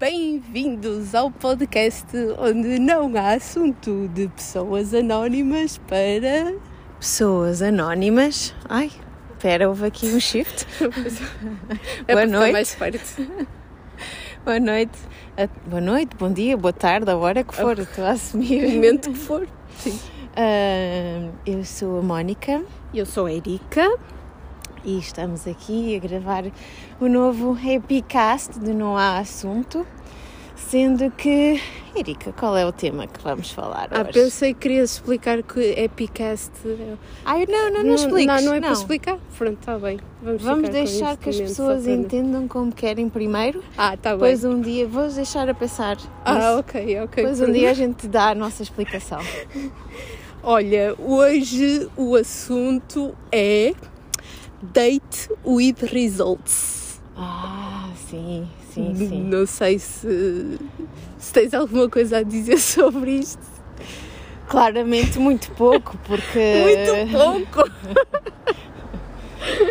Bem-vindos ao podcast onde não há assunto de pessoas anónimas para. Pessoas anónimas. Ai, espera, houve aqui um shift. É Boa noite. mais perto. Boa noite. Ah, Boa noite, bom dia, boa tarde, a hora que for, estou a assumir. O momento que for. Sim. Ah, eu sou a Mónica Eu sou a Erika. E estamos aqui a gravar o novo Epicast de Não Há Assunto. Sendo que, Erika, qual é o tema que vamos falar Ah, hoje? pensei que querias explicar que Epicast. Ai, não, não, não, expliques. Não, não é para explicar? Pronto, está bem. Vamos, Vamos deixar que as pessoas entendam como querem primeiro. Ah, está bem. Depois um dia, vou deixar a pensar. Ah, nisso. ok, ok. Depois um dia a gente dá a nossa explicação. Olha, hoje o assunto é Date with Results. Ah, sim, sim, sim. Não sei se, se tens alguma coisa a dizer sobre isto. Claramente muito pouco, porque. Muito pouco.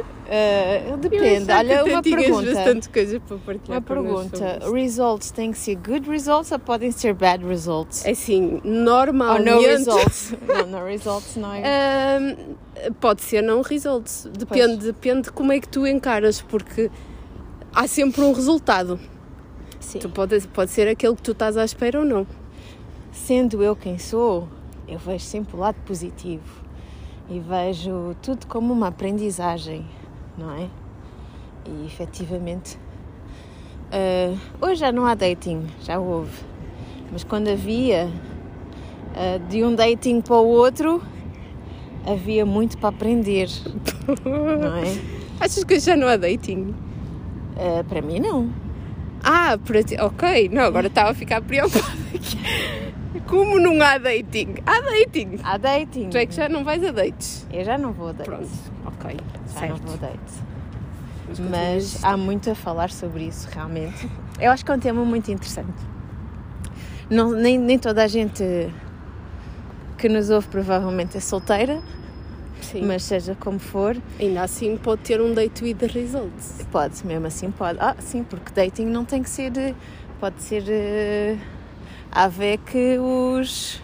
Eu depende. Olha, uma pergunta. bastante coisa para partilhar Uma pergunta. Results têm que ser good results ou podem ser bad results? É assim, Ou normalmente... no results? não, no results não é. Ahm, pode ser não results. Depende, depende de como é que tu encaras, porque há sempre um resultado. Sim. Tu pode, pode ser aquele que tu estás à espera ou não. Sendo eu quem sou, eu vejo sempre o lado positivo e vejo tudo como uma aprendizagem, não é? E efetivamente, eh, hoje já não há dating, já houve, mas quando havia, eh, de um dating para o outro, havia muito para aprender, não é? Achas que já não há dating? Eh, para mim, não. Ah, para ti, ok. Não, agora estava a ficar preocupada. Como não há dating? Há dating. Há dating. Tu é que já não vais a dates. Eu já não vou a dates. Pronto, ok. Já certo. não vou a dates. Mas mas há muito a falar sobre isso realmente. Eu acho que é um tema muito interessante. Não, nem, nem toda a gente que nos ouve provavelmente é solteira, Sim. mas seja como for, ainda assim pode ter um date with the results. pode, mesmo assim pode. Ah, sim, porque dating não tem que ser. eh, Pode ser. eh, a ver que os.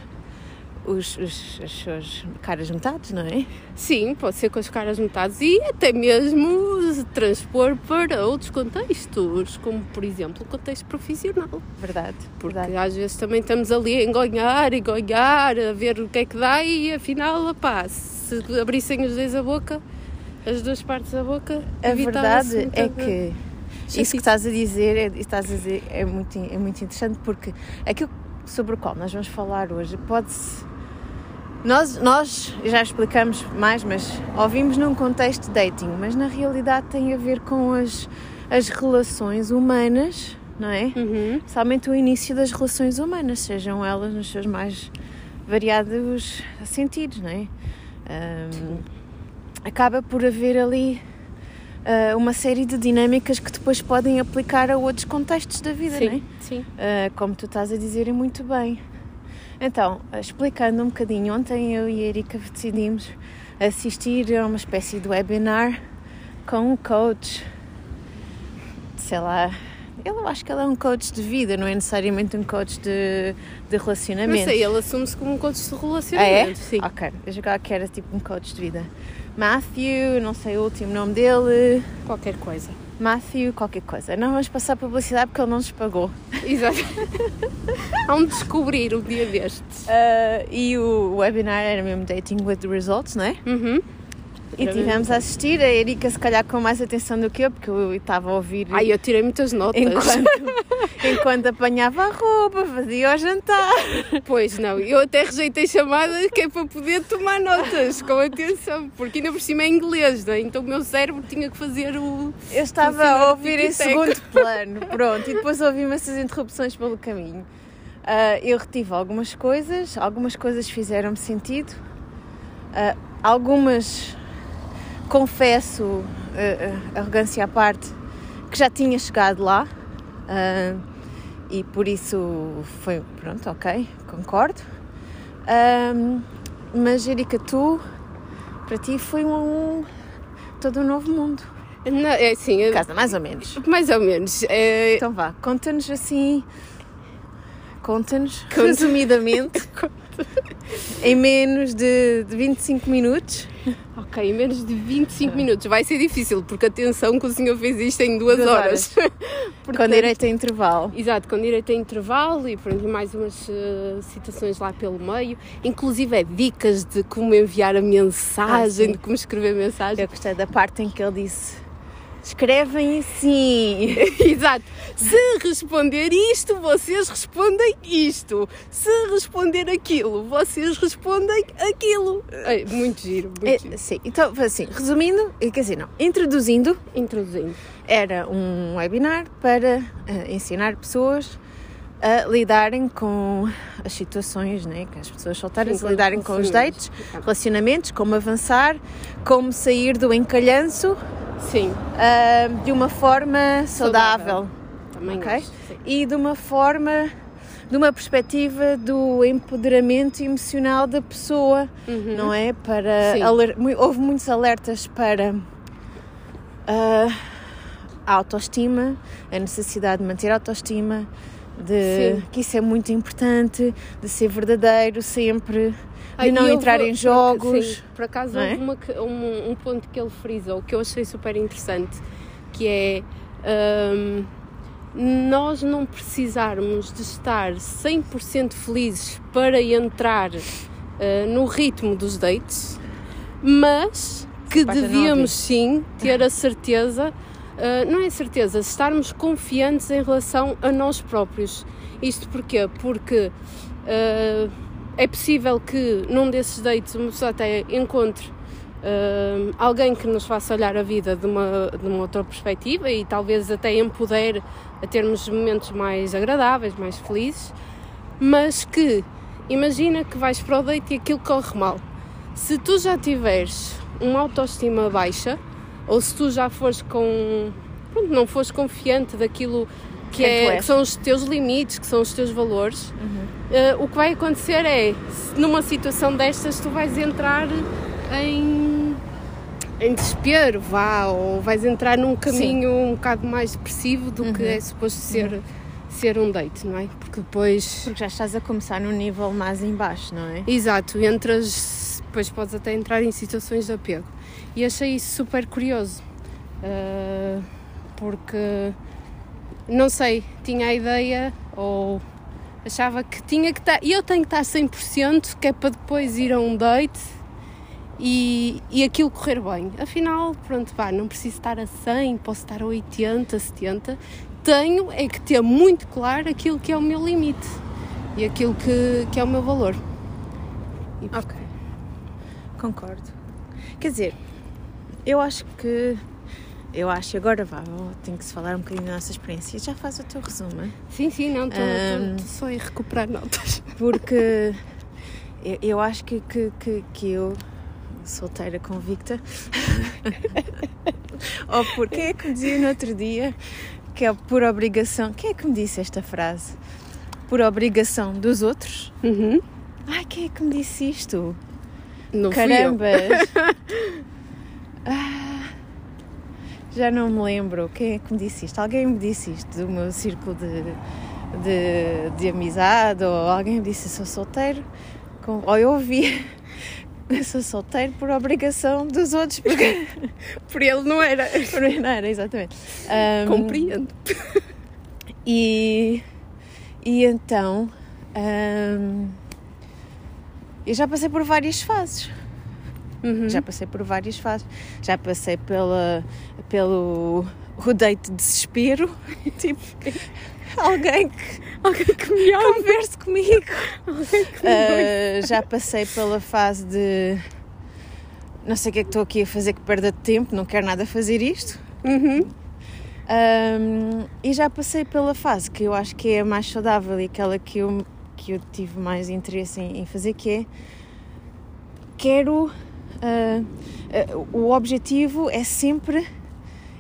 Os, os, as suas caras metades, não é? Sim, pode ser com as caras metades e até mesmo transpor para outros contextos, como por exemplo o contexto profissional. Verdade. Porque verdade. às vezes também estamos ali a engonhar e engonhar, a ver o que é que dá e afinal, opá, se abrissem os dois a boca, as duas partes da boca, A verdade é que. Isso que estás a dizer, é, estás a dizer é, muito, é muito interessante porque aquilo sobre o qual nós vamos falar hoje pode-se. Nós, nós já explicamos mais, mas ouvimos num contexto de dating, mas na realidade tem a ver com as, as relações humanas, não é? Uhum. Somente o início das relações humanas, sejam elas nos seus mais variados sentidos, não é? Ahm, acaba por haver ali ah, uma série de dinâmicas que depois podem aplicar a outros contextos da vida, não é? Sim, sim. Ah, como tu estás a dizer, e muito bem. Então, explicando um bocadinho, ontem eu e a Erika decidimos assistir a uma espécie de webinar com um coach, sei lá, eu acho que ele é um coach de vida, não é necessariamente um coach de, de Não relacionamento. sei, ele assume-se como um coach de Ah, é? relacionamento. Sim. Ok, eu jogava que era tipo um coach de vida. Matthew, não sei o último nome dele, Qualquer coisa. Matthew, qualquer coisa. Não vamos passar publicidade porque ele não nos pagou. Exato. Um descobrir um dia destes. Ah, e o webinar era mesmo Dating with the Results, não é? Uhum. E tivemos a assistir, a Erika se calhar com mais atenção do que eu, porque eu estava a ouvir Ai, eu tirei muitas notas. enquanto, enquanto apanhava a roupa, fazia o jantar. Pois não, eu até rejeitei chamadas que é para poder tomar notas com atenção, porque ainda por cima é inglês, não é? então o meu cérebro tinha que fazer o. Eu estava a ouvir em segundo plano, pronto, e depois ouvi-me essas interrupções pelo caminho. Ah, eu retive algumas coisas, algumas coisas fizeram-me sentido, Ah, algumas, confesso, ah, arrogância à parte, que já tinha chegado lá ah, e por isso foi, pronto, ok, concordo. Ah, mas Erika, tu, para ti foi um, todo um novo mundo. Não, é assim, Casa, mais ou menos. mais ou menos. É, Então vá, conta-nos assim. Conta-nos, resumidamente, em menos de, de 25 minutos. ok, em menos de 25 minutos. Vai ser difícil, porque atenção que o senhor fez isto em duas, Duas horas. com Portanto, direito a intervalo. Exato, com direito a intervalo e pronto, mais umas eh, citações lá pelo meio, inclusive é dicas de como enviar a Ah, mensagem, sim. de como escrever mensagem. Eu gostei da parte em que ele disse: escrevem assim. Exato. Se responder isto, vocês respondem isto. Se responder aquilo, vocês respondem aquilo. É, muito giro, muito É, giro. sim, então, assim, resumindo, eh, quer dizer, não, introduzindo, Introduzindo. era um webinar para eh, ensinar pessoas a lidarem com as situações, né? que as pessoas solteiras Sim, lidarem com os dates, relacionamentos, como avançar, como sair do encalhanço Sim, ah, de uma forma saudável, também ok? acho. Sim. E de uma forma, de uma perspectiva do empoderamento emocional da pessoa, Uhum. não é? Para aler- houve muitos alertas para ah, a autoestima, a necessidade de manter a autoestima, de Sim. que isso é muito importante, de ser verdadeiro sempre, de não entrar vou- em jogos. Sim, por acaso é? houve uma um, um ponto que ele frisou que eu achei super interessante, que é hum, nós não precisarmos de estar 100% felizes para entrar uh, no ritmo dos dates, mas que devíamos sim ter a certeza, uh, não é certeza, estarmos confiantes em relação a nós próprios. Isto porquê? Porque uh, é possível que num desses dates uma pessoa até encontre uh, alguém que nos faça olhar a vida de uma, de uma outra perspectiva e talvez até empodere a termos momentos mais agradáveis, mais felizes, mas que imagina que vais para o date e aquilo corre mal. Se tu já tiveres uma autoestima baixa ou se tu já fores com. Pronto, não fores confiante daquilo que, é, és. que são os teus limites, que são os teus valores, eh, o que vai acontecer é, numa situação destas, tu vais entrar em, em desespero, vá, ou vais entrar num caminho um bocado mais depressivo do que é suposto ser, ser um date, não é? Porque depois. Porque já estás a começar num nível mais em baixo, não é? Exato, entras, depois podes até entrar em situações de apego. E achei isso super curioso, ah, porque não sei, tinha a ideia ou achava que tinha que estar, e eu tenho que estar 100% que é para depois ir a um date e, e aquilo correr bem. Afinal, pronto, pá, não preciso estar a 100, posso estar a 80, 70. Tenho é que ter muito claro aquilo que é o meu limite e aquilo que, que é o meu valor. E, Ok. Concordo. Quer dizer, eu acho que. Eu acho, agora vá, tenho que se falar um bocadinho da nossa experiência. Já faz o teu resumo, é? Sim, sim, não, estou Ahm. só a recuperar notas. porque eu, eu acho que, que, que, que eu, solteira convicta, ou por quem é que me dizia no outro dia que é por obrigação, quem é que me disse esta frase? Por obrigação dos outros? Uhum. Ai, quem é que me disse isto? Não. Caramba! Ah, já não me lembro quem é que me disse isto. Alguém me disse isto do meu círculo de, de, de amizade, ou alguém me disse: sou solteiro. Com, ou eu ouvi: eu sou solteiro por obrigação dos outros, porque Por ele não era. não era exatamente. Ahm, Compreendo. e, e então ahm, eu já passei por várias fases. Uhum. Já passei por várias fases. Já passei pela, pelo rodeio de desespero. tipo, alguém que Alguém que me ama. converse comigo. Alguém que me Ah, já passei pela fase de não sei o que é que estou aqui a fazer que perda de tempo, não quero nada fazer isto. Uhum. Um, e já passei pela fase que eu acho que é a mais saudável e aquela que eu, que eu tive mais interesse em, em fazer, que é quero. ah, ah, o objetivo é sempre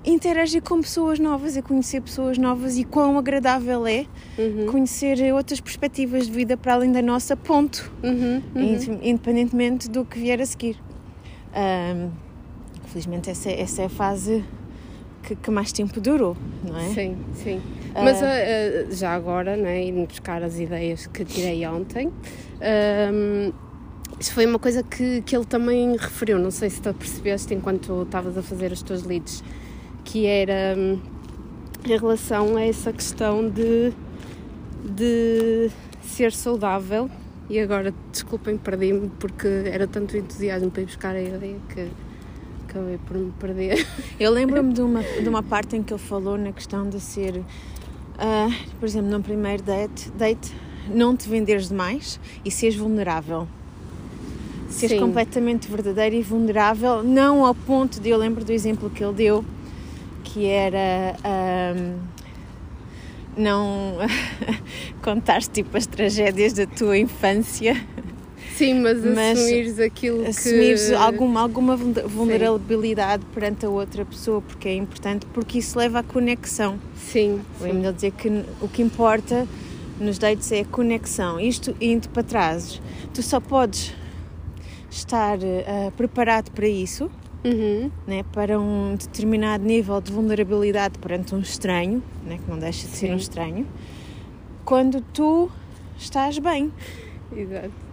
interagir com pessoas novas e conhecer pessoas novas e quão agradável é Uhum. conhecer outras perspectivas de vida para além da nossa, ponto, Uhum. Uhum. ind- independentemente do que vier a seguir. Um, felizmente essa, essa é a fase que, que mais tempo durou, não é? Sim, sim. Mas uh, já agora, né, indo buscar as ideias que tirei ontem, um, isso foi uma coisa que, que ele também referiu, não sei se tu percebeste enquanto estavas a fazer os teus leads, que era um, em relação a essa questão de, de ser saudável. E agora, desculpem, perdi-me porque era tanto entusiasmo para ir buscar a ideia que acabei por me perder. Eu lembro-me de uma, de uma parte em que ele falou na questão de ser, uh, por exemplo, num primeiro date, date, não te venderes demais e seres vulnerável. Seres Sim. completamente verdadeiro e vulnerável, não ao ponto de. Eu lembro do exemplo que ele deu, que era. Um, não contar tipo as tragédias da tua infância Sim, mas, mas assumires aquilo que... Assumires alguma, alguma vulnerabilidade Sim. perante a outra pessoa, porque é importante, porque isso leva à conexão. Sim. É melhor dizer que o que importa nos dates é a conexão. Isto indo para trás, tu só podes estar uh, preparado para isso, uhum. né, para um determinado nível de vulnerabilidade perante um estranho, né, que não deixa de Sim. ser um estranho, quando tu estás bem. Exato.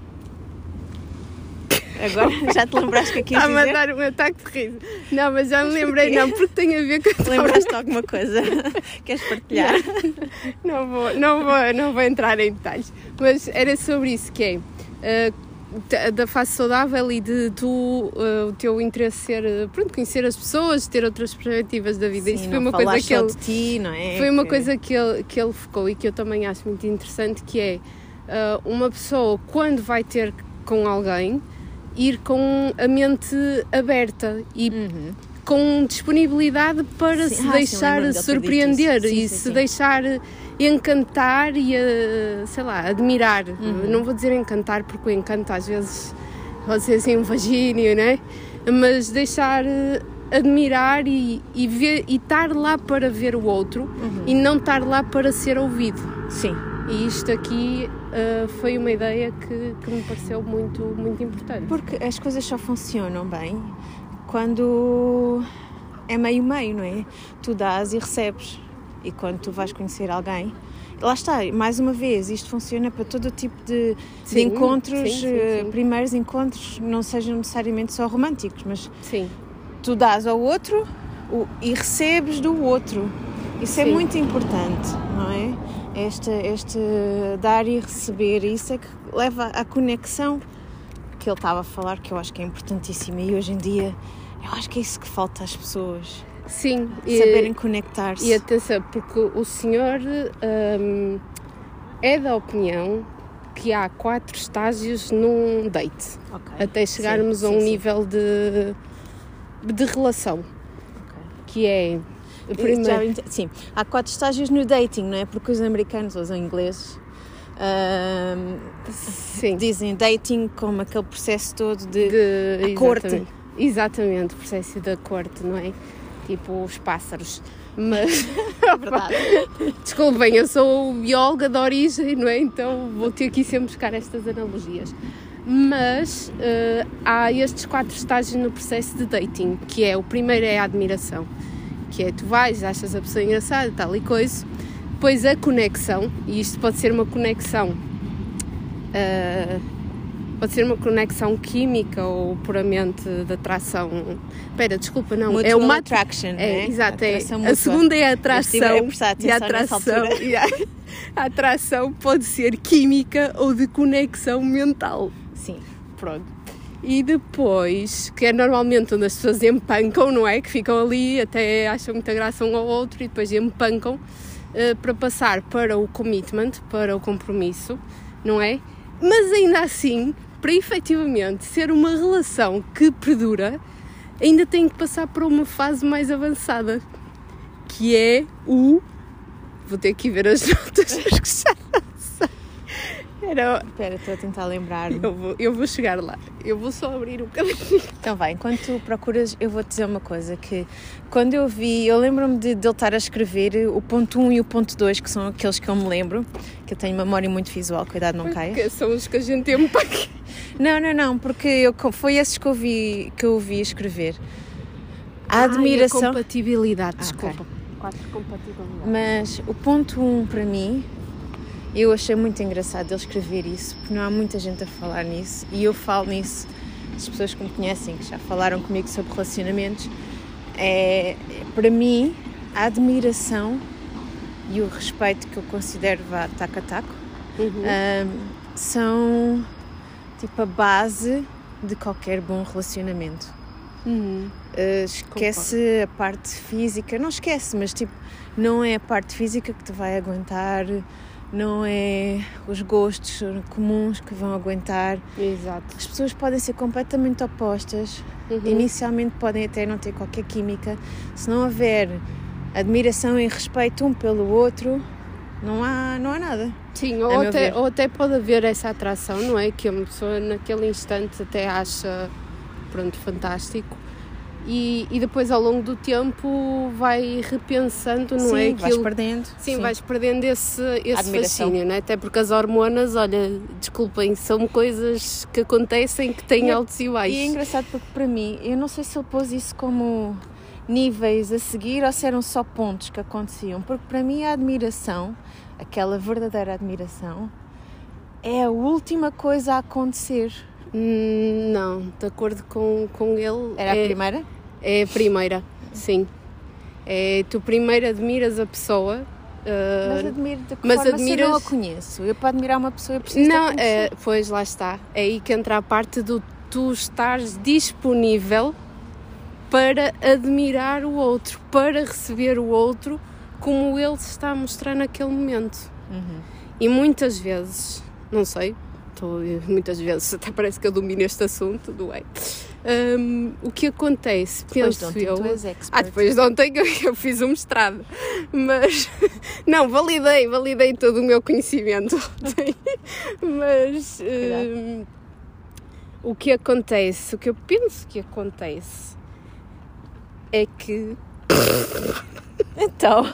Agora já te lembraste que aqui Está a mandar um ataque de riso. Não, mas já me lembrei, não, porque tem a ver com. Lembraste alguma coisa? Queres partilhar? Não, não, vou, não, vou, não vou entrar em detalhes. Mas era sobre isso que é. Uh, da face saudável e de tu, uh, o teu interesse ser, uh, pronto, conhecer as pessoas, ter outras perspectivas da vida. Sim, Isso foi uma coisa que ele. Ti, não é? Foi uma coisa que ele, que ele focou e que eu também acho muito interessante, que é uh, uma pessoa quando vai ter com alguém ir com a mente aberta e uhum. com disponibilidade para sim. se ah, deixar sim, surpreender sim, e se deixar encantar e, uh, sei lá, admirar. Uhum. Não vou dizer encantar porque o encanto às vezes pode ser assim um vagínio, né? Mas deixar uh, admirar e, e, ver, e estar lá para ver o outro uhum. e não estar lá para ser ouvido. Sim. E isto aqui uh, foi uma ideia que, que me pareceu muito, muito importante. Porque as coisas só funcionam bem quando é meio-meio, não é? Tu dás e recebes. E quando tu vais conhecer alguém, lá está, mais uma vez, isto funciona para todo o tipo de, sim, de encontros, sim, sim, uh, primeiros encontros, não sejam necessariamente só românticos, mas sim. tu dás ao outro e recebes do outro. Isso é muito importante, não é? este, este dar e receber, isso é que leva à conexão que ele estava a falar, que eu acho que é importantíssima e hoje em dia eu acho que é isso que falta às pessoas. Sim, saberem conectar-se. E atenção, porque o senhor hum, é da opinião que há quatro estágios num date okay. até chegarmos sim, a um sim, nível sim. de, de relação okay. que é Primeiro. Já, sim, há quatro estágios no dating, não é? Porque os americanos usam inglês. Um, dizem dating como aquele processo todo de, de corte. Exatamente. exatamente, o processo da corte, não é? Tipo os pássaros. Mas. É verdade. Desculpem, eu sou bióloga de origem, não é? Então vou ter aqui sempre buscar estas analogias. Mas uh, há estes quatro estágios no processo de dating, que é o primeiro é a admiração que é tu vais, achas a pessoa engraçada, tal e coisa, depois a conexão, e isto pode ser uma conexão, uh, pode ser uma conexão química ou puramente de atração. Espera, desculpa, não, Mutual é uma attraction, é, né? exato, é, a segunda é a atração, e a atração, a atração pode ser química ou de conexão mental. Sim. Pronto. E depois, que é normalmente onde as pessoas empancam, não é? Que ficam ali, até acham muita graça um ao outro e depois empancam uh, para passar para o commitment, para o compromisso, não é? Mas ainda assim, para efetivamente ser uma relação que perdura, ainda tem que passar por uma fase mais avançada, que é o. Vou ter que ver as notas, era... Espera, estou a tentar lembrar. Eu vou, eu vou chegar lá. Eu vou só abrir o caminho. Então vai, enquanto tu procuras, eu vou te dizer uma coisa que quando eu vi, eu lembro-me de, de ele estar a escrever o ponto 1 e o ponto 2, que são aqueles que eu me lembro, que eu tenho memória muito visual, cuidado não caia. Porque são os que a gente tem um pack. Não, não, não, porque eu, foi esses que eu vi, que eu vi escrever. A admiração. Ai, a compatibilidade, Ah, desculpa. Quatro compatibilidades. Mas o ponto um para mim, eu achei muito engraçado ele escrever isso, porque não há muita gente a falar nisso e eu falo nisso. As pessoas que me conhecem, que já falaram comigo sobre relacionamentos, é para mim a admiração e o respeito que eu considero vá taco a taco Uhum. ahm, são tipo a base de qualquer bom relacionamento. Uhum. Uh, esquece a parte física, não esquece, mas tipo, não é a parte física que te vai aguentar, não é os gostos comuns que vão aguentar. Exato. As pessoas podem ser completamente opostas, Uhum. inicialmente podem até não ter qualquer química. Se não houver admiração e respeito um pelo outro, não há, não há nada. Sim, ou até, ou até pode haver essa atração, não é? Que a pessoa naquele instante até acha, pronto, fantástico. E, e depois ao longo do tempo vai repensando, não Sim, é? vais Aquilo- perdendo. Sim, vais perdendo esse, esse fascínio, não é? Até porque as hormonas, olha, desculpem, são coisas que acontecem que têm E altos e baixos. E é engraçado porque para mim, eu não sei se ele pôs isso como níveis a seguir ou se eram só pontos que aconteciam, porque para mim a admiração, aquela verdadeira admiração, é a última coisa a acontecer. Hum, Não, de acordo com, com ele. Era é, a primeira? É a primeira, sim. É, tu primeiro admiras a pessoa. ah, Mas admiro de que mas forma se eu não a admiras- conheço. Eu para admirar uma pessoa eu preciso não, é, pois lá está. É aí que entra a parte do tu estares disponível para admirar o outro, para receber o outro como ele se está a mostrar naquele momento. Uhum. E muitas vezes, não sei, estou, muitas vezes, até parece que eu domino este assunto, do bem. Hum, o que acontece, Depois de penso ontem eu. tu és. Ah, depois de ontem eu, eu fiz um mestrado, mas não, validei, validei todo o meu conhecimento ontem, mas hum, o que acontece, o que eu penso que acontece é que Então,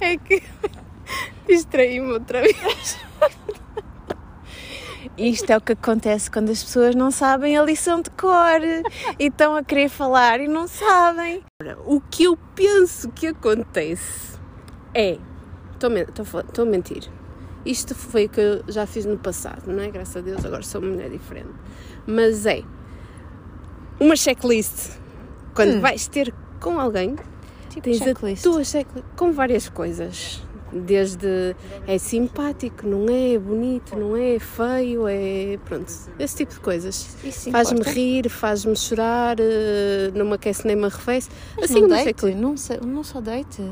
é que distraí-me outra vez. isto é o que acontece quando as pessoas não sabem a lição de cor e estão a querer falar e não sabem. O que eu penso que acontece é. Estou a mentir. Isto foi o que eu já fiz no passado, não é? Graças a Deus, agora sou uma mulher diferente. Mas é uma checklist. Quando Hum. vais ter com alguém, Tipo tens checklist. a tua checklist com várias coisas. Desde é simpático, não é, é bonito, não é, é feio, é. Pronto, esse tipo de coisas. Faz-me rir, faz-me chorar, eh, não me aquece nem me arrefece. Mas Assim não uma date, checklist. não, sei- não só date.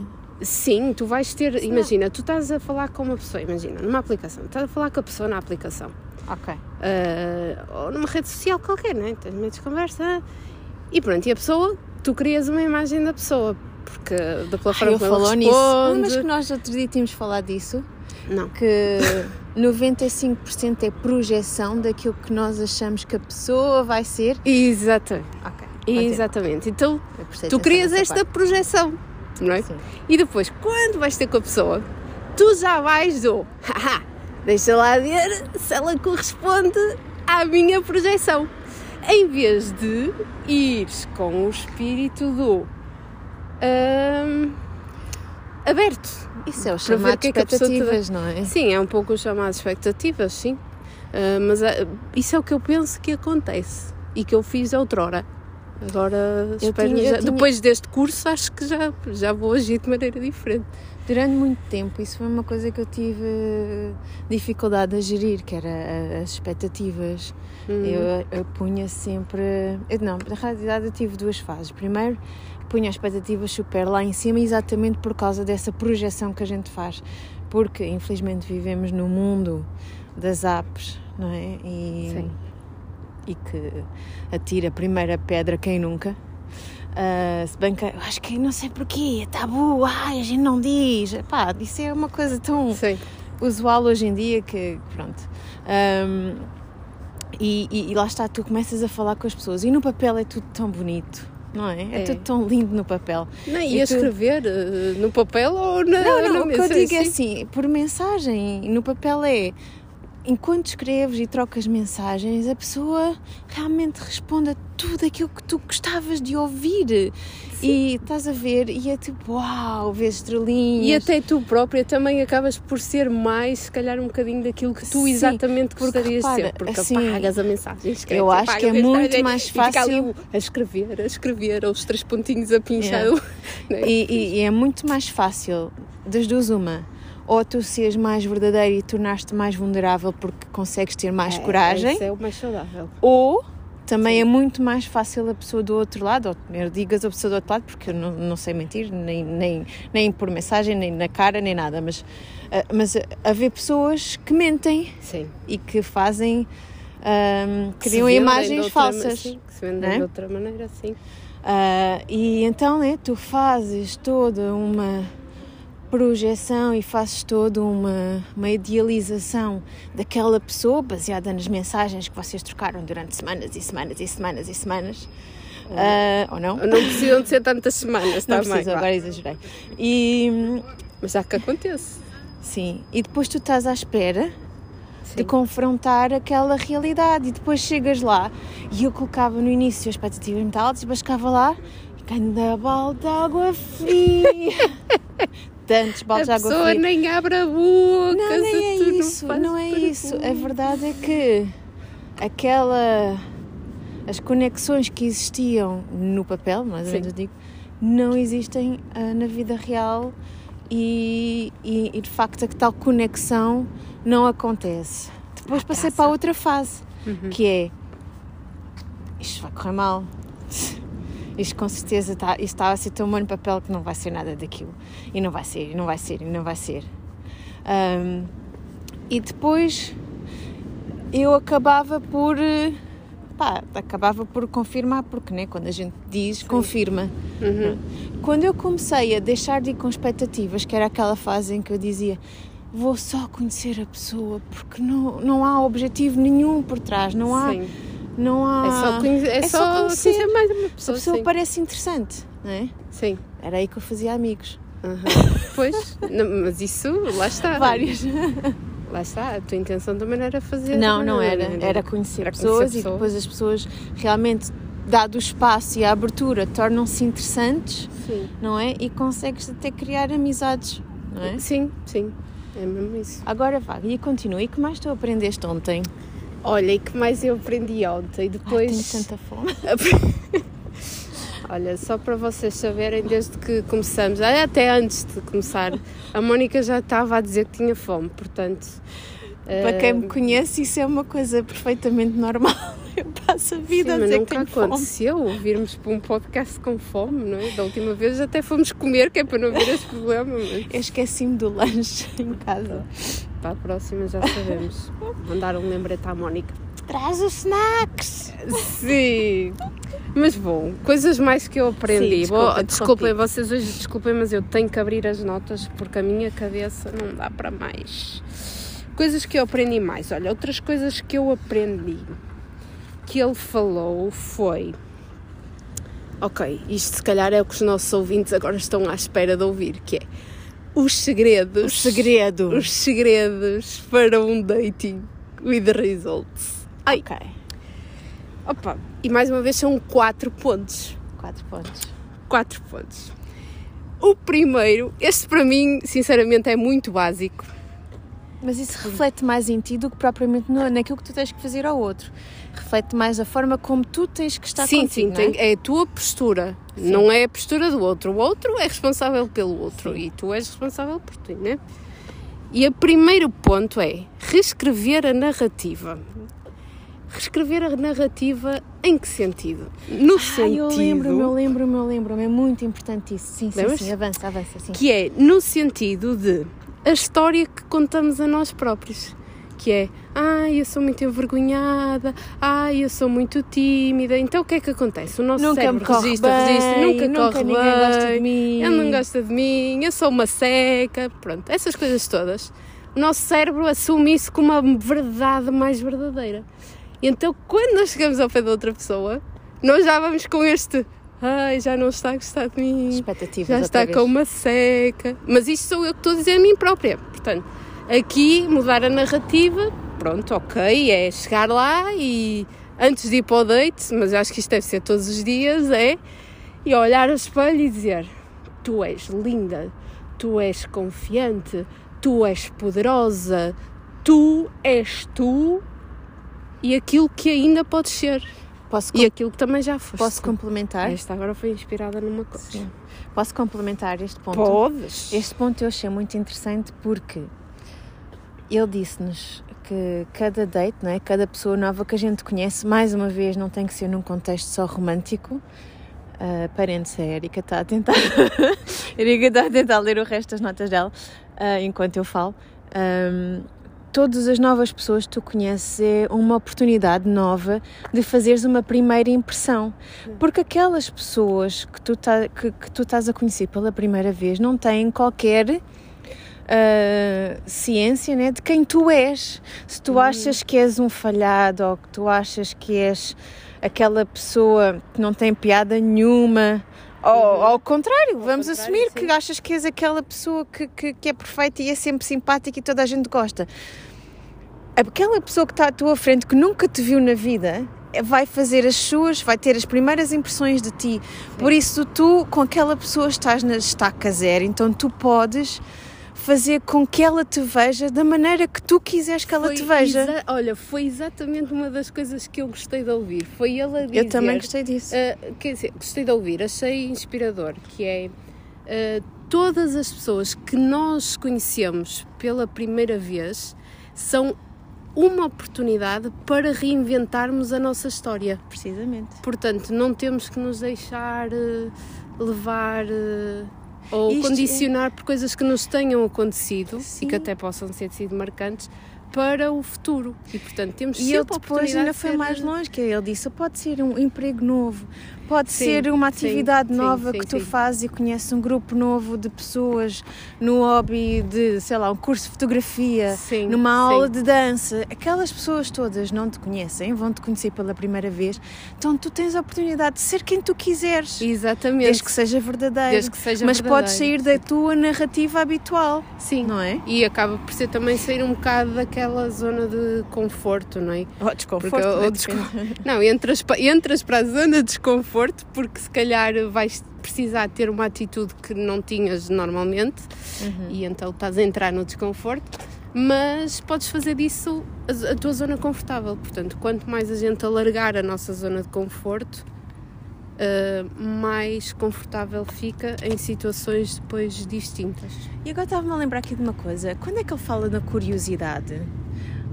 Sim, tu vais ter. Imagina, tu estás a falar com uma pessoa, imagina, numa aplicação, estás a falar com a pessoa na aplicação. Ok. ah, ou numa rede social qualquer, não é? Tens meio de conversa. E pronto, e a pessoa, tu crias uma imagem da pessoa, porque da pela Ai, eu falou nisso. Ah. Mas que nós outro dia tínhamos falado disso, Não. que 95% é projeção daquilo que nós achamos que a pessoa vai ser. Exatamente. Ok. Exatamente. Então, tu crias esta parte. projeção, não é? Sim. E depois, quando vais ter com a pessoa, tu já vais do haha, deixa lá ver se ela corresponde à minha projeção. Em vez de ires com o espírito do aberto. Isso é o chamado que é expectativas, não é? Sim, é um pouco o chamado expectativas, sim. Ah, mas ah, isso é o que eu penso que acontece e que eu fiz outrora. Agora, Eu espero tinha- já- tinha- depois deste curso, acho que já, já vou agir de maneira diferente. Durante muito tempo, isso foi uma coisa que eu tive dificuldade a gerir, que era as expectativas. Hum. Eu, eu punha sempre. eu- não, na realidade eu tive duas fases. Primeiro, punha as expectativas super lá em cima, exatamente por causa dessa projeção que a gente faz. Porque, infelizmente, vivemos no mundo das apps, não é? E, Sim. e que atira a primeira pedra quem nunca. Ah, se bem que eu acho que não sei porquê, é tabu, ai, a gente não diz. Pá, isso é uma coisa tão Sim. usual hoje em dia que pronto. Ahm, e, e- e lá está, tu começas a falar com as pessoas e no papel é tudo tão bonito, não é? É, É. tudo tão lindo no papel. Não, E e a tu- escrever eh, no papel ou na Não, não, o que eu digo é sim. assim, por mensagem, no papel é enquanto escreves e trocas mensagens, a pessoa realmente responde a tudo aquilo que tu gostavas de ouvir. E estás a ver, e é tipo, uau, vês estrelinhas. E até tu própria também acabas por ser mais, se calhar, um bocadinho daquilo que tu Sim, exatamente gostarias de ser. Porque assim, apagas a mensagem, escreves, Eu acho que é muito mais fácil. a escrever, a escrever, ou os três pontinhos a pinchar. Yeah. e, e, e é muito mais fácil, das duas, uma ou tu seres mais verdadeiro e tornaste mais vulnerável porque consegues ter mais é, coragem. Isso é o mais saudável. Ou também é muito mais fácil a pessoa do outro lado, ou primeiro digas a pessoa do outro lado, porque eu não, não sei mentir, nem, nem, nem por mensagem, nem na cara, nem nada, mas, uh, mas haver pessoas que mentem Sim. e que fazem, um, criam imagens falsas. Sim, que se vendem é? de outra maneira, sim. Uh, e então né, tu fazes toda uma projeção e fazes toda uma, uma idealização daquela pessoa baseada nas mensagens que vocês trocaram durante semanas e semanas e semanas e semanas. Uh, ou não? Não precisam de ser tantas semanas, não tá preciso, bem, agora exagerei. E, Mas já que acontece. Sim, e depois tu estás à espera Sim. de confrontar aquela realidade e depois chegas lá e eu colocava no início as expectativas muito altas e chegava lá e canda balde de água fria tantos baldes de água fria. A pessoa nem abre a boca. Não, nem é isso, não, não é isso. A verdade é que aquela... As conexões que existiam no papel, mais ou menos digo, não existem uh, na vida real e, e, e, de facto a tal conexão não acontece. Depois ah, passei para a outra fase, uhum. que é isto vai correr mal, isto com certeza está, está a ser tão bom no papel que não vai ser nada daquilo. E não vai ser, e não vai ser, e não vai ser. Um, e depois eu acabava por. Pá, acabava por confirmar, porque né, quando a gente diz, Sim. confirma. Uhum. Quando eu comecei a deixar de ir com expectativas, que era aquela fase em que eu dizia vou só conhecer a pessoa, porque não, não há objetivo nenhum por trás, não há. Sim não há. É só, conhecer, é, é só, só conhecer. conhecer mais uma pessoa. A pessoa sim. parece interessante, não é? Sim. Era aí que eu fazia amigos. Uhum. pois, não, mas isso, lá está. Vários. Lá está, a tua intenção também não era fazer. Não, não era. Era conhecer, era pessoas, conhecer pessoas e depois as pessoas realmente, dado o espaço e a abertura, tornam-se interessantes, sim. não é? E consegues até criar amizades, não é? Sim, sim. É mesmo isso. Agora vá, e continua. E que mais tu aprendeste ontem? Olha, e que mais eu aprendi ontem? Depois. Ai, tenho tanta fome. Olha, só para vocês saberem, desde que começamos, até antes de começar, a Mónica já estava a dizer que tinha fome, portanto. Para quem me eh, conhece, isso é uma coisa perfeitamente normal. Eu passo a vida Sim, a dizer nunca que aconteceu fome. ouvirmos para um podcast com fome, não é? Da última vez até fomos comer, que é para não haver esse problema. Mas... Eu esqueci-me do lanche em casa. Para a próxima já sabemos. Mandar um lembrete à Mónica. Traz os snacks! Sim! Mas bom, coisas mais que eu aprendi. Sim, desculpa, desculpem, vocês hoje desculpem, mas eu tenho que abrir as notas porque a minha cabeça não dá para mais. Coisas que eu aprendi mais. Olha, outras coisas que eu aprendi que ele falou foi. Ok, isto se calhar é o que os nossos ouvintes agora estão à espera de ouvir, que é os segredos. Os segredos. Os segredos para um dating with results. Ai. Ok. Opa, e mais uma vez são quatro pontos. Quatro pontos. Quatro pontos. O primeiro, este para mim, sinceramente, é muito básico. Mas isso reflete mais em ti do que propriamente no, naquilo que tu tens que fazer ao outro. Reflete mais a forma como tu tens que estar sim, contigo, Sim, sim, é? é? a tua postura, sim. não é a postura do outro. O outro é responsável pelo outro sim. e tu és responsável por ti, né? E o primeiro ponto é reescrever a narrativa. Reescrever a narrativa em que sentido? No ah, sentido. Eu lembro-me, eu lembro-me, eu lembro-me. É muito importante isso. Sim, sim, sim. Avança, avança. Sim. Que é no sentido de a história que contamos a nós próprios. Que é, ai, eu sou muito envergonhada, ai, eu sou muito tímida. Então o que é que acontece? O nosso nunca cérebro bem, registra, nunca, nunca corre ninguém bem, gosta de mim. ele não gosta de mim, eu sou uma seca, pronto, essas coisas todas. O nosso cérebro assume isso como uma verdade mais verdadeira. Então, quando nós chegamos ao pé da outra pessoa, nós já vamos com este ai, já não está a gostar de mim, já está com uma seca. Mas isto sou eu que estou a dizer a mim própria. Portanto, aqui mudar a narrativa, pronto, ok, é chegar lá e antes de ir para o date, mas eu acho que isto deve ser todos os dias, é e olhar ao espelho e dizer: Tu és linda, tu és confiante, tu és poderosa, tu és tu e aquilo que ainda podes ser. Posso E aquilo que também já foste. Posso complementar? Esta agora foi inspirada numa coisa. Sim. Posso complementar este ponto? Podes. Este ponto eu achei muito interessante porque ele disse-nos que cada date, não é? cada pessoa nova que a gente conhece, mais uma vez, não tem que ser num contexto só romântico. Uh, parênteses, a Erika está a tentar. Erika está a tentar ler o resto das notas dela uh, enquanto eu falo. Um, todas as novas pessoas que tu conheces é uma oportunidade nova de fazeres uma primeira impressão. Porque aquelas pessoas que tu, tá, que, que tu estás a conhecer pela primeira vez não têm qualquer uh, ciência né, de quem tu és. Se tu achas que és um falhado ou que tu achas que és aquela pessoa que não tem piada nenhuma. Ou, ao contrário, vamos contrário, assumir sim. que achas que és aquela pessoa que, que, que é perfeita e é sempre simpática e toda a gente gosta. Aquela pessoa que está à tua frente, que nunca te viu na vida, vai fazer as suas, vai ter as primeiras impressões de ti. Por isso, tu com aquela pessoa estás na estaca zero, então tu podes fazer com que ela te veja da maneira que tu quiseres que ela Foi te veja. Olha, foi exatamente uma das coisas que eu gostei de ouvir. Foi ele a dizer. Eu também gostei disso. Uh, quer dizer, gostei de ouvir, achei inspirador, que é uh, todas as pessoas que nós conhecemos pela primeira vez são uma oportunidade para reinventarmos a nossa história. Precisamente. Portanto, não temos que nos deixar uh, levar ou Isto é- condicionar por coisas que nos tenham acontecido Sim. e que até possam ter sido marcantes para o futuro. E, portanto, temos E sempre ele depois ainda foi mais longe, que ele disse, pode ser um emprego novo, pode Sim, ser uma atividade sim, nova sim, que tu fazes e conheces um grupo novo de pessoas no hobby de, sei lá, um curso de fotografia, numa aula de dança. Aquelas pessoas todas não te conhecem, vão te conhecer pela primeira vez, então tu tens a oportunidade de ser quem tu quiseres. Exatamente. Desde que seja verdadeiro. Desde que seja Mas podes sair verdadeiro, da tua narrativa habitual, Sim. não é? E acaba por ser também sair um bocado daquela zona de conforto, não é? Ou desconforto. Porque, não é? ou desco- Não, entras, entras para a zona de desconforto porque se calhar vais precisar ter uma atitude que não tinhas normalmente Uhum. e então estás a entrar no desconforto, mas podes fazer disso a, a tua zona confortável. Portanto, quanto mais a gente alargar a nossa zona de conforto, ah, mais confortável fica em situações depois distintas. E agora estava-me a lembrar aqui de uma coisa. Quando é que ele fala na curiosidade?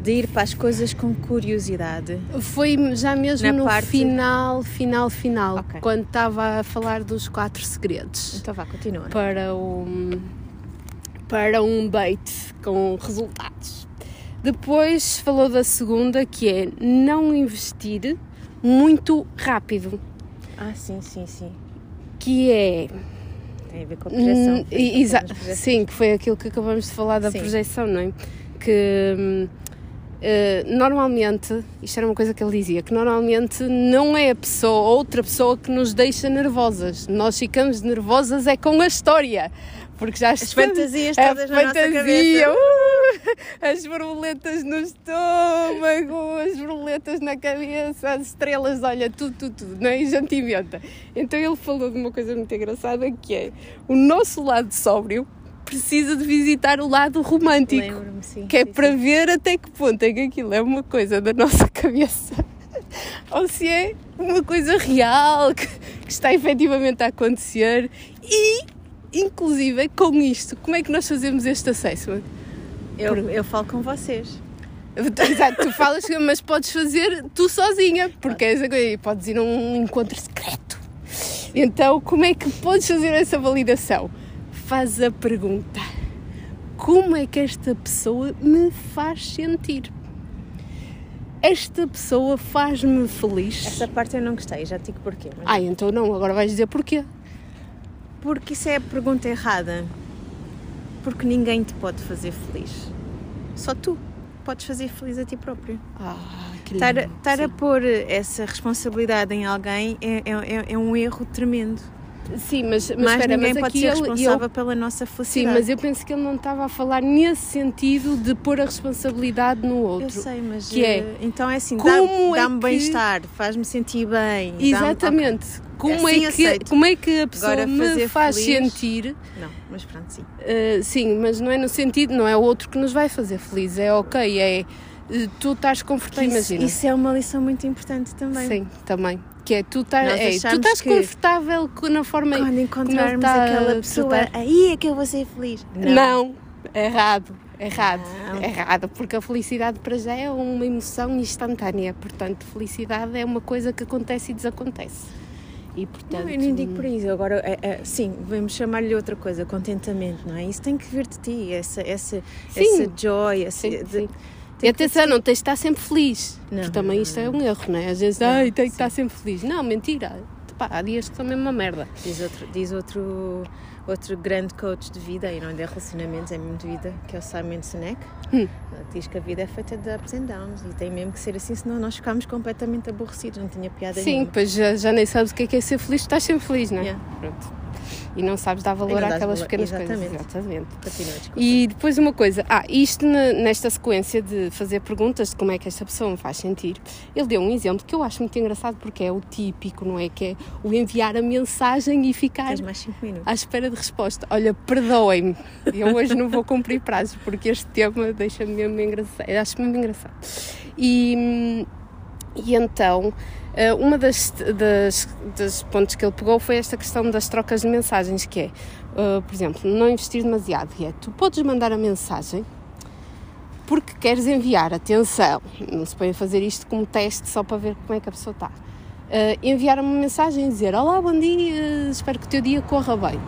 De ir para as coisas com curiosidade. Foi já mesmo Na no parte- final, final, final, Ok. quando estava a falar dos quatro segredos Então vá, continua. para, o, para um date com resultados. Depois falou da segunda, que é não investir muito rápido, Ah, sim, sim, sim. que é Tem a ver com a projeção. Hum, e- exa- Temos projeção. Sim, que foi aquilo que acabamos de falar da Sim. projeção, não é? Que hum, normalmente, isto era uma coisa que ele dizia, que normalmente não é a pessoa, outra pessoa que nos deixa nervosas. Nós ficamos nervosas é com a história. Porque já As fantasias a todas na nossa fantasia, cabeça. uh, as borboletas no estômago, as borboletas na cabeça, as estrelas, olha, tudo, tudo, tudo, não é? E a gente inventa. Então ele falou de uma coisa muito engraçada que é o nosso lado sóbrio precisa de visitar o lado romântico. Sim. Que é sim, para sim. ver até que ponto é que aquilo é uma coisa da nossa cabeça ou se é uma coisa real que, que está efetivamente a acontecer e, inclusive, com isto, como é que nós fazemos este assessment? Eu, eu falo com vocês. Exato, tu falas, mas podes fazer tu sozinha, porque é essa coisa, podes ir a um encontro secreto. Então, como é que podes fazer essa validação? Faz a pergunta: como é que esta pessoa me faz sentir? Esta pessoa faz-me feliz? Essa parte eu não gostei, já digo porquê. mas- Ah, então não, agora vais dizer porquê. Porque isso é a pergunta errada. Porque ninguém te pode fazer feliz. Só tu podes fazer feliz a ti próprio. Ah, que Estar, lindo. estar a Sim. pôr essa responsabilidade em alguém é, é, é- é um erro tremendo. Sim, mas, mas Mas espera, ninguém mas pode aqui ser responsável ele- pela nossa Sim, felicidade. mas eu penso que ele não estava a falar nesse sentido de pôr a responsabilidade no outro. Eu sei, mas que é, eh, então é assim, como dá- é dá-me bem-estar, faz-me sentir bem. dá-me- Exatamente. Como, Assim é que, aceito. como é que a pessoa Agora, me faz feliz- sentir? Não, mas pronto, sim. Uh, sim, mas não é no sentido, não é o outro que nos vai fazer feliz. É ok, é uh, tu estás confortável, Isso, imagina. isso é uma lição muito importante também. Sim, também. Que é tu, tá, é, tu estás confortável co- na forma Quando encontrarmos está aquela pessoa, tratar. aí é que eu vou ser feliz. Não. errado. Errado, Não. errado, porque a felicidade para já é uma emoção instantânea, portanto, felicidade é uma coisa que acontece e desacontece. E portanto, Não, eu nem digo por isso. Agora, é, é, sim, vamos chamar-lhe outra coisa, contentamento, não é? Isso tem que vir de ti, essa, essa, Sim. essa joy, essa, Sim, de- sim. tem E atenção, não tens de estar sempre feliz. Não, porque também isto é um erro, não é? Às vezes, ai, tenho que sim. estar sempre feliz. Não, mentira. Pá, há dias que são mesmo uma merda. Diz outro, diz outro, outro grande coach de vida, e não é de relacionamentos, é mesmo de vida, que é o Simon Sinek. Hum. Diz que a vida é feita de ups and downs e tem mesmo que ser assim, senão nós ficamos completamente aborrecidos, não tinha piada Sim, nenhuma. pois já, já nem sabes o que é que é ser feliz, estás sempre feliz, não é? Yeah. Pronto. E não sabes dar valor àquelas valor, pequenas exatamente. coisas. Exatamente. Continua. E depois uma coisa, ah, isto nesta sequência de fazer perguntas de como é que esta pessoa me faz sentir, ele deu um exemplo que eu acho muito engraçado porque é o típico, não é? Que é o enviar a mensagem e ficar Tens mais 5 minutos. à espera de resposta. Olha, perdoem-me, eu hoje não vou cumprir prazos porque este tema deixa-me mesmo engraçado, eu acho mesmo engraçado. E, hum, e então, uma das, das, das pontos que ele pegou foi esta questão das trocas de mensagens, que é, eh, por exemplo, não investir demasiado, que é, tu podes mandar a mensagem porque queres enviar, atenção, não se põe a fazer isto como teste só para ver como é que a pessoa está. Eh, enviar uma mensagem e dizer, olá, bom dia, espero que o teu dia corra bem.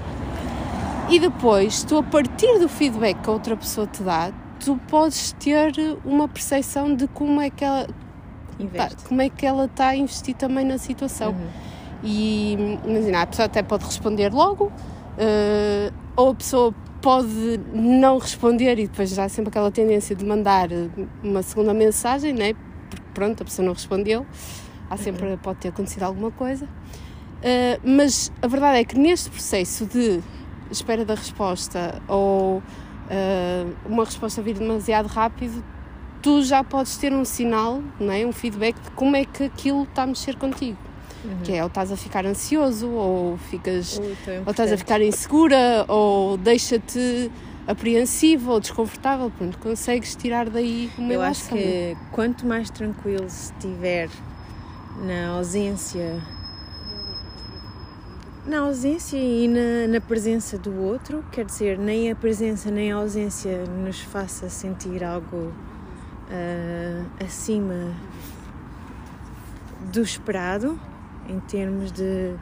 E depois, tu a partir do feedback que a outra pessoa te dá, tu podes ter uma percepção de como é que ela, Tá, Investe. como é que ela está a investir também na situação. Uhum. E imagina, a pessoa até pode responder logo, eh, ou a pessoa pode não responder e depois já há sempre aquela tendência de mandar eh, uma segunda mensagem, né? porque pronto, a pessoa não respondeu, há sempre pode ter acontecido alguma coisa. Eh, mas a verdade é que neste processo de espera da resposta ou eh, uma resposta vir demasiado rápido, tu já podes ter um sinal, não é? um feedback de como é que aquilo está a mexer contigo. Que é ou estás a ficar ansioso, ou ficas Ui, ou estás a ficar insegura, ou deixa-te apreensiva ou desconfortável. Pronto, consegues tirar daí uma Eu acho que quanto mais tranquilo se estiver na ausência na ausência e na, na presença do outro, quer dizer, nem a presença nem a ausência nos faça sentir algo ah, acima do esperado, em termos de,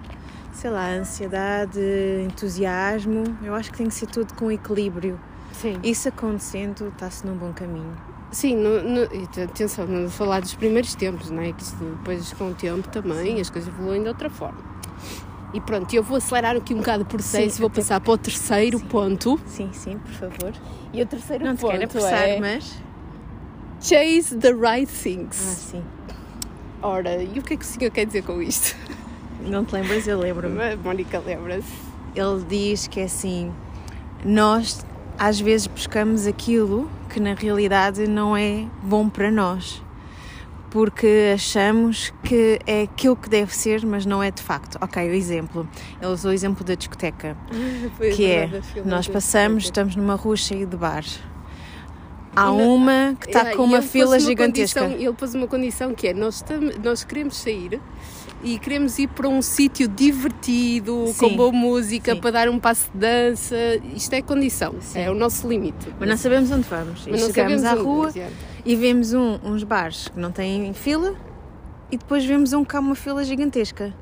sei lá, ansiedade, entusiasmo. Eu acho que tem que ser tudo com equilíbrio. Sim, Isso acontecendo, está-se num bom caminho. Sim no, no, te- atenção, não falar dos primeiros tempos, não é? Que depois com o tempo também as coisas evoluem de outra forma. E pronto, eu vou acelerar aqui um bocado o processo Sim, e vou passar para o terceiro ponto. Sim, sim, por favor. E o terceiro Não te ponto quero apressar, é mas. Chase the right Ah, things. sim. Ora, e o que é que o senhor quer dizer com isto? Não te lembras? Eu lembro-me. A Mónica lembra-se. Ele diz que é assim: nós às vezes buscamos aquilo que na realidade não é bom para nós. Porque achamos que é aquilo que deve ser, mas não é de facto. Ok, o exemplo. Ele usou o exemplo da discoteca. Que é, nós passamos, estamos numa rua cheia de bares. Há uma que está com uma fila uma gigantesca. ele pôs uma condição que é: nós, estamos, nós queremos sair e queremos ir para um sítio divertido, Sim, com boa música, sim. para dar um passo de dança. Isto é condição, Sim. é o nosso limite. Mas não sabemos onde vamos. Mas chegamos à rua e vemos um- uns bares que não têm fila e depois vemos um que há uma fila gigantesca.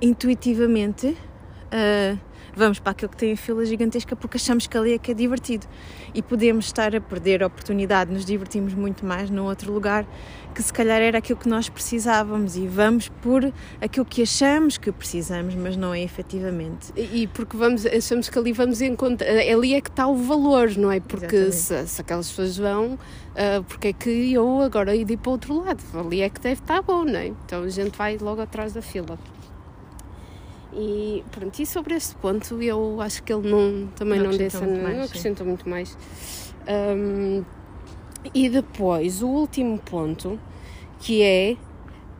Intuitivamente, ah, vamos para aquele que tem a fila gigantesca porque achamos que ali é que é divertido e podemos estar a perder a oportunidade, nos divertimos muito mais num outro lugar que se calhar era aquilo que nós precisávamos e vamos por aquilo que achamos que precisamos, mas não é efetivamente. E porque vamos, achamos que ali vamos encontrar, ali é que está o valor, não é? Porque se, se aquelas pessoas vão, ah, porque é que eu agora ir para o outro lado? Ali é que deve estar bom, não é? Então a gente vai logo atrás da fila. E pronto, e sobre este ponto eu acho que ele não, também Não não, desse, muito mais, não sim. acrescentou muito mais. Um, e depois o último ponto que é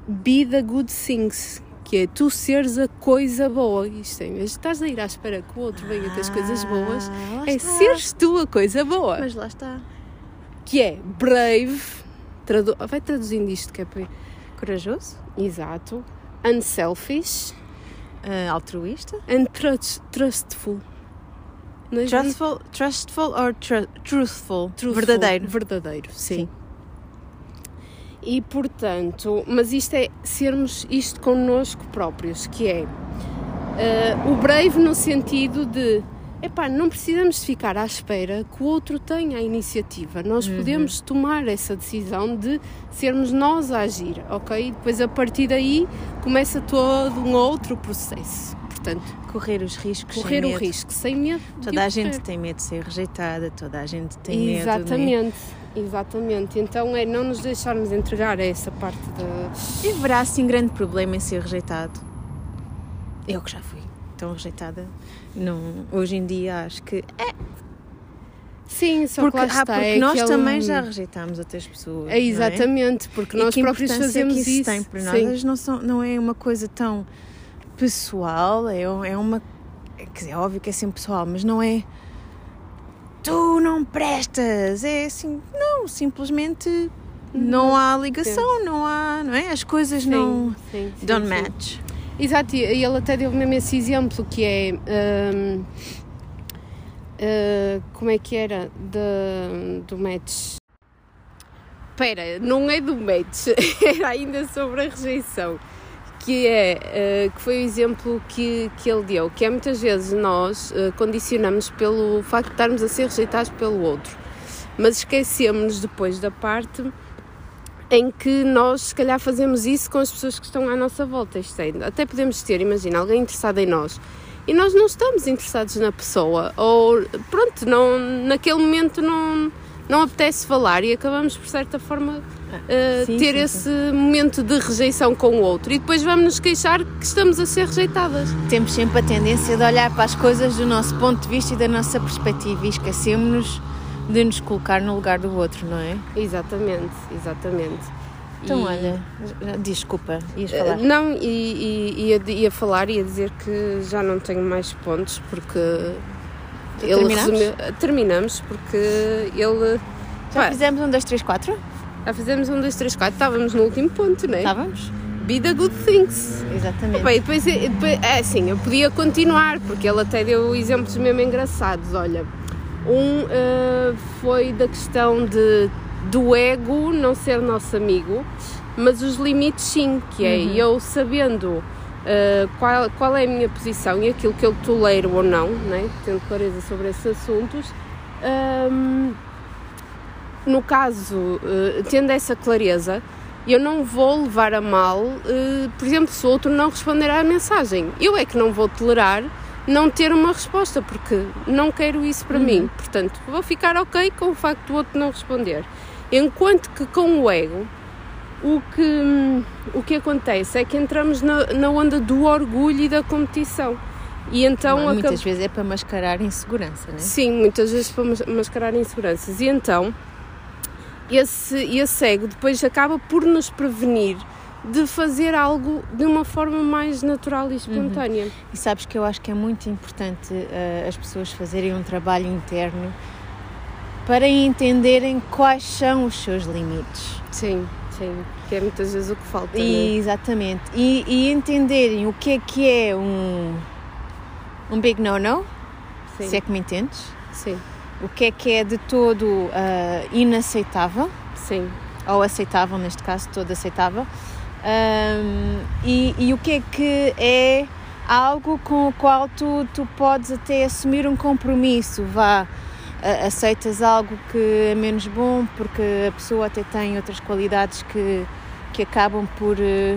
be the good things, que é tu seres a coisa boa. Isto é, em vez de estás a ir à espera que o outro venha ter as coisas boas, Ah, é está. seres tu a coisa boa. Mas lá está. Que é brave, tradu vai traduzindo isto que é para. Corajoso, Exato. Unselfish ah, altruísta, and trust, trustful. É? trustful, trustful or tru- truthful, Truthful, verdadeiro. Verdadeiro, sim. Sim. E portanto, mas isto é sermos isto connosco próprios, que é eh, o brave no sentido de epá, não precisamos de ficar à espera que o outro tenha a iniciativa. Nós podemos tomar essa decisão de sermos nós a agir, ok? E depois a partir daí começa todo um outro processo. Portanto, Correr os riscos, correr o medo. risco sem medo. de Toda a gente tem medo de ser rejeitada, toda a gente tem medo. né? Exatamente, exatamente. Então é não nos deixarmos entregar a essa parte da. E haverá assim grande problema em ser rejeitado? Eu que já fui tão rejeitada. Não, hoje em dia acho que. Sim, só Porque, que ah, porque é nós aquele- também já rejeitámos outras pessoas. É exatamente, porque E nós próprios fazemos que isso, isso. tem para nós. Sim. Não, são, não é uma coisa tão pessoal, é, é uma. Quer dizer, é óbvio que é sempre pessoal, mas não é. Tu não prestas! É assim, não, simplesmente não há ligação, não há. Não é? As coisas Sim, não. sim, sim, Don't match. Exato, e ele até deu mesmo esse exemplo que é. hum, uh, como é que era? De, do match. Espera, não é do match, era ainda sobre a rejeição. Que é, uh, que foi o exemplo que, que ele deu, que é muitas vezes nós uh, condicionamos pelo facto de estarmos a ser rejeitados pelo outro, mas esquecemos depois da parte em que nós se calhar fazemos isso com as pessoas que estão à nossa volta. Isto é, até podemos ter, imagina, alguém interessado em nós e nós não estamos interessados na pessoa, ou pronto, não, naquele momento não, não apetece falar e acabamos por certa forma uh, sim, ter sim, esse momento de rejeição com o outro e depois vamos nos queixar que estamos a ser rejeitadas. Temos sempre a tendência de olhar para as coisas do nosso ponto de vista e da nossa perspectiva e esquecemos-nos de nos colocar no lugar do outro, não é? Exatamente, exatamente. Então, E- olha, desculpa, ias Uh, falar. Não, e, e, ia, ia falar, ia dizer que já não tenho mais pontos porque ele terminamos? resumiu. Terminamos porque ele. Já fizemos um, dois, três, quatro? já fizemos um, dois, três, quatro, estávamos no último ponto, não é? Estávamos? Be the good things. Exatamente. Bem, depois, depois, é assim, eu podia continuar, porque ele até deu exemplos mesmo engraçados. Olha, um uh, foi da questão de, do ego não ser nosso amigo, mas os limites sim, que é eu sabendo uh, qual, qual é a minha posição e aquilo que eu tolero ou não, né? tendo clareza sobre esses assuntos. um, no caso, uh, tendo essa clareza, eu não vou levar a mal, uh, por exemplo, se o outro não responder à mensagem. Eu é que não vou tolerar não ter uma resposta, porque não quero isso para mim. Portanto, vou ficar ok com o facto do outro não responder. Enquanto que com o ego, o que, o que acontece é que entramos na, na onda do orgulho e da competição. E então Não, muitas acab- vezes é para mascarar insegurança, não é? Sim, muitas vezes para mas- mascarar inseguranças. E então, esse, esse ego depois acaba por nos prevenir de fazer algo de uma forma mais natural e espontânea. E sabes que eu acho que é muito importante eh, as pessoas fazerem um trabalho interno para entenderem quais são os seus limites. Sim, sim. Que é muitas vezes o que falta. E, exatamente. E, e entenderem o que é que é um, um big no-no, se é que me entendes. sim, O que é que é de todo ah, inaceitável, sim, ou aceitável, neste caso, todo aceitável. Ahm, e, e o que é que é algo com o qual tu, tu podes até assumir um compromisso, vá, aceitas algo que é menos bom porque a pessoa até tem outras qualidades que, que acabam por, eh,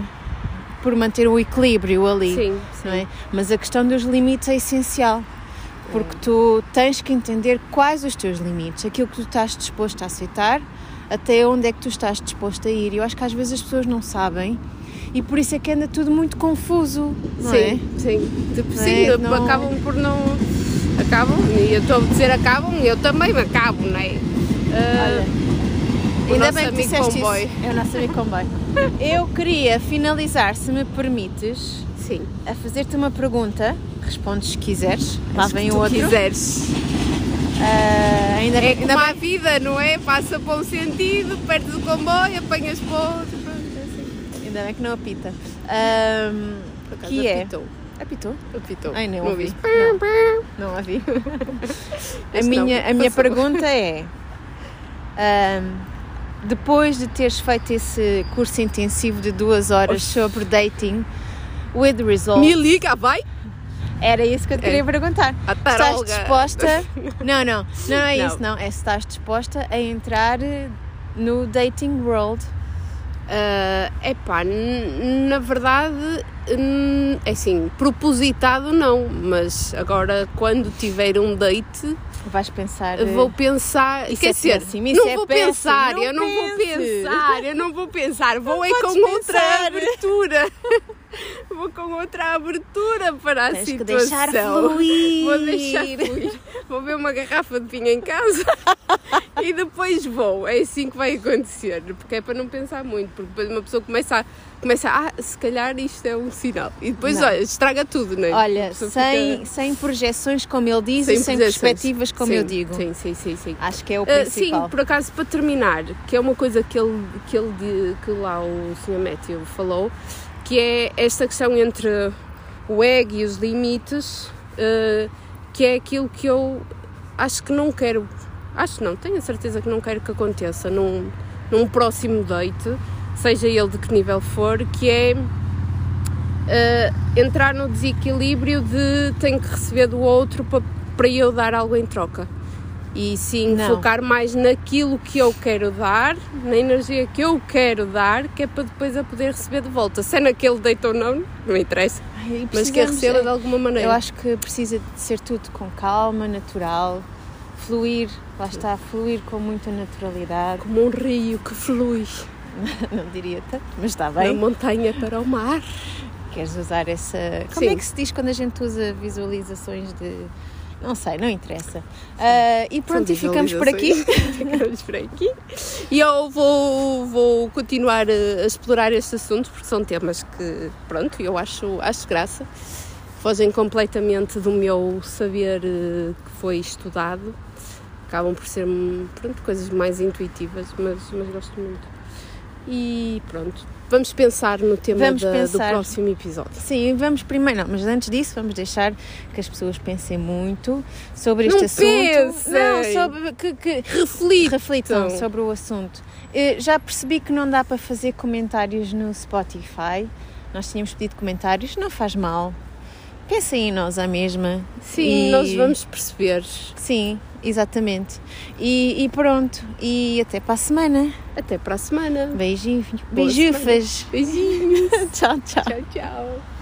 por manter o equilíbrio ali, sim, não é? Mas a questão dos limites é essencial. Porque tu tens que entender quais os teus limites, aquilo que tu estás disposto a aceitar, até onde é que tu estás disposto a ir. Eu acho que às vezes as pessoas não sabem e por isso é que anda tudo muito confuso, não sim, é? sim. Tipo, Não sim, é? Não- acabam por não. Acabam, e eu estou a dizer acabam, eu também me acabo, não é? O Ainda nosso bem que amigo disseste comboio. isso. É o nosso amigo comboio. Eu queria finalizar, se me permites, Sim. a fazer-te uma pergunta. Respondes se quiseres. Lá Se vem o outro. quiseres. Ah, ainda, É ainda como bem- a vida, não é? Passa para um sentido, perdes o comboio, apanhas para outro. Pronto, é assim. Ainda bem que não apita. Ahm, Por acaso que é? apitou. Apitou? Apitou. Ai, nem ouvi. ouviste? Não ouvi. a Este não, minha, a minha pergunta é: ahm, depois de teres feito esse curso intensivo de duas horas sobre dating with results, Me liga, vai! Era isso que eu te queria É. perguntar. A Estás disposta? Não, não, não é Não. isso, não. É se estás disposta a entrar eh, no dating world. É epá, na verdade, é assim, propositado não, mas agora quando tiver um date Vais pensar. eh, vou pensar, Isso quer é dizer, isso não é vou pensar, não eu não vou pensar, eu não vou pensar, vou é podes com outra pensar. abertura. Vou com outra abertura para a Tens que situação. deixar fluir. Vou deixar fluir. Vou ver uma garrafa de vinho em casa e depois vou. É assim que vai acontecer, porque é para não pensar muito, porque depois uma pessoa começa a, começa a ah, se calhar isto é um sinal. E depois, Não. olha, estraga tudo, não é? Olha, sem, fica- sem projeções, como ele diz, e sem perspectivas, como Sim, eu digo. Sim, sim, sim, sim. Acho que é o Ah, principal. sim, por acaso, para terminar, que é uma coisa que ele, que ele que lá o Sr. Matthew falou, que é esta questão entre o ego e os limites, ah, que é aquilo que eu acho que não quero, acho não, tenho a certeza que não quero que aconteça num, num próximo date, seja ele de que nível for, que é ah, entrar no desequilíbrio de tenho que receber do outro para, para eu dar algo em troca. E sim Não. focar mais naquilo que eu quero dar, na energia que eu quero dar, que é para depois eu poder receber de volta. Se é naquele date ou não, não me interessa. Ai, Mas que a precisamos- receba de alguma maneira. Eu acho que precisa de ser tudo com calma, natural, fluir, lá está, fluir com muita naturalidade. Como um rio que flui Não diria tanto, mas está da bem. montanha para o mar. Queres usar essa. Como Sim. é que se diz quando a gente usa visualizações de. Não sei, não interessa. Ah, e pronto, e ficamos por aqui. ficamos por aqui. E eu vou, vou continuar a, explorar este assunto porque são temas que, pronto, eu acho, acho graça. Fogem completamente do meu saber eh, que foi estudado. Acabam por ser pronto, coisas mais intuitivas, mas, mas gosto muito. E pronto, vamos pensar no tema Vamos da- pensar. do próximo episódio. Sim, vamos primeiro, não, mas antes disso vamos deixar que as pessoas pensem muito sobre este Não assunto. pensem! Não, sobre que, que Reflitam! reflitam sobre o assunto. Eh, Já percebi que não dá para fazer comentários no Spotify. Nós tínhamos pedido comentários, não faz mal. Pensem em nós à mesma. Sim, E- nós vamos perceber. Sim, exatamente. E, e pronto. E até para a semana. Até para a semana. Beijinhos. Boa Beijufas. Beijinhos. tchau, tchau. tchau, tchau.